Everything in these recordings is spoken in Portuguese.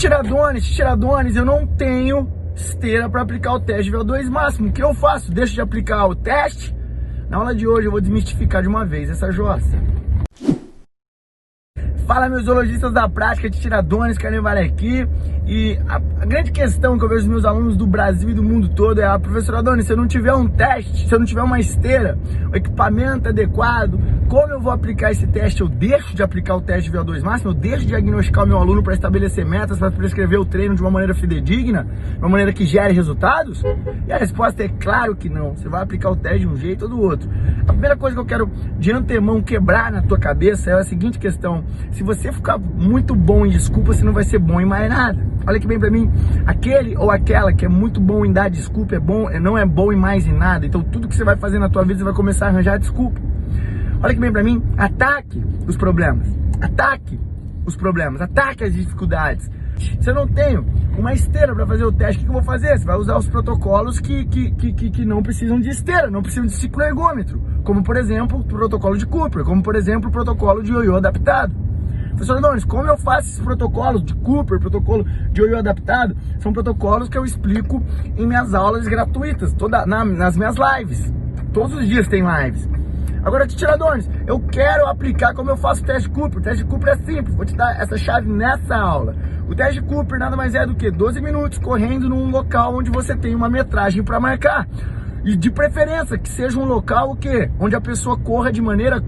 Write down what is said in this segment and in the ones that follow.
Tiradones, tiradones, eu não tenho esteira para aplicar o teste de VO2 máximo. O que eu faço? Deixo de aplicar o teste? Na aula de hoje eu vou desmistificar de uma vez essa jossa. Fala meus zoologistas da prática de tiradones, Carnevale aqui. E a, a, grande questão que eu vejo os meus alunos do Brasil e do mundo todo é a professora Adoni, se eu não tiver um teste, se eu não tiver uma esteira, o equipamento adequado, como eu vou aplicar esse teste? Eu deixo de aplicar o teste de VO2 máximo, eu deixo de diagnosticar o meu aluno para estabelecer metas, para prescrever o treino de uma maneira fidedigna, de uma maneira que gere resultados? E a resposta é claro que não. Você vai aplicar o teste de um jeito ou do outro. A primeira coisa que eu quero de antemão quebrar na tua cabeça é a seguinte questão: se você ficar muito bom em desculpa, você não vai ser bom em mais nada. Olha que bem para mim, aquele ou aquela que é muito bom em dar desculpa, é bom, não é bom em mais em nada. Então tudo que você vai fazer na tua vida, você vai começar a arranjar desculpa. Olha que bem para mim, ataque os problemas. Ataque os problemas, ataque as dificuldades. Se eu não tenho uma esteira para fazer o teste, o que eu vou fazer? Você vai usar os protocolos que, que, que, que não precisam de esteira, não precisam de ciclo ergômetro. Como, por exemplo, o protocolo de Cooper, como, por exemplo, o protocolo de ioiô adaptado. Professor Adonis, como eu faço esses protocolos de Cooper, protocolo de ioiô adaptado? São protocolos que eu explico em minhas aulas gratuitas, toda, na, nas minhas lives. Todos os dias tem lives. Agora, Titiradores, eu quero aplicar como eu faço o teste Cooper. O teste Cooper é simples, vou te dar essa chave nessa aula. O teste Cooper nada mais é do que 12 minutos correndo num local onde você tem uma metragem para marcar. E de preferência que seja um local o quê? Onde a pessoa corra de maneira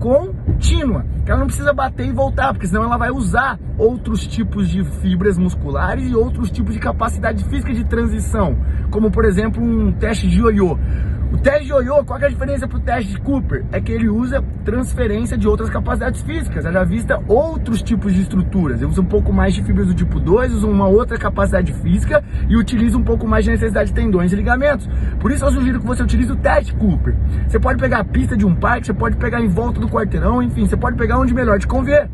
contínua. Que ela não precisa bater e voltar, porque senão ela vai usar outros tipos de fibras musculares e outros tipos de capacidade física de transição, como por exemplo um teste de ioiô. O teste de ioiô, qual é a diferença para o teste de Cooper? É que ele usa transferência de outras capacidades físicas. Já vista outros tipos de estruturas. Ele usa um pouco mais de fibras do tipo 2, usa uma outra capacidade física e utiliza um pouco mais de necessidade de tendões e ligamentos. Por isso eu sugiro que você utilize o teste Cooper. Você pode pegar a pista de um parque, você pode pegar em volta do quarteirão, enfim, você pode pegar onde melhor te convier.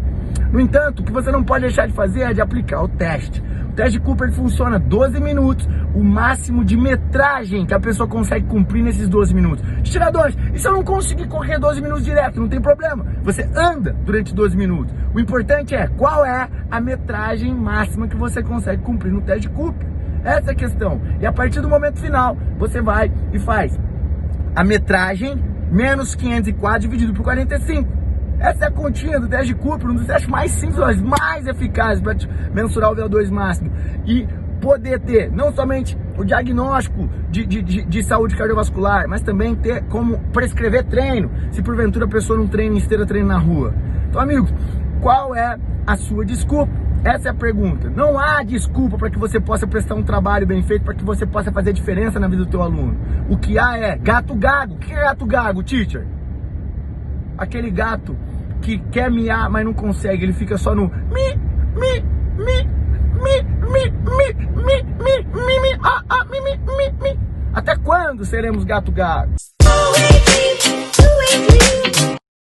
No entanto, o que você não pode deixar de fazer é de aplicar o teste teste Cooper funciona 12 minutos, o máximo de metragem que a pessoa consegue cumprir nesses 12 minutos. Tiradores, e se eu não conseguir correr 12 minutos direto? Não tem problema. Você anda durante 12 minutos. O importante é qual é a metragem máxima que você consegue cumprir no teste Cooper. Essa é a questão. E a partir do momento final, você vai e faz a metragem menos 504 dividido por 45. Essa é a continha do teste de Cooper, um dos testes mais simples, mais eficazes para mensurar o VO2 máximo. E poder ter não somente o diagnóstico de, de, de, de, saúde cardiovascular, mas também ter como prescrever treino, se porventura a pessoa não treina esteira, treina na rua. Então, amigos, qual é a sua desculpa? Essa é a pergunta. Não há desculpa para que você possa prestar um trabalho bem feito, para que você possa fazer diferença na vida do teu aluno. O que há é gato gago. O que é gato gago, teacher? Aquele gato que quer miar, mas não consegue, ele fica só no mi, mi, mi, mi, mi, mi, mi, mi, mi, mi, ah, ah, mi, mi, mi, mi. Até quando seremos gato gato?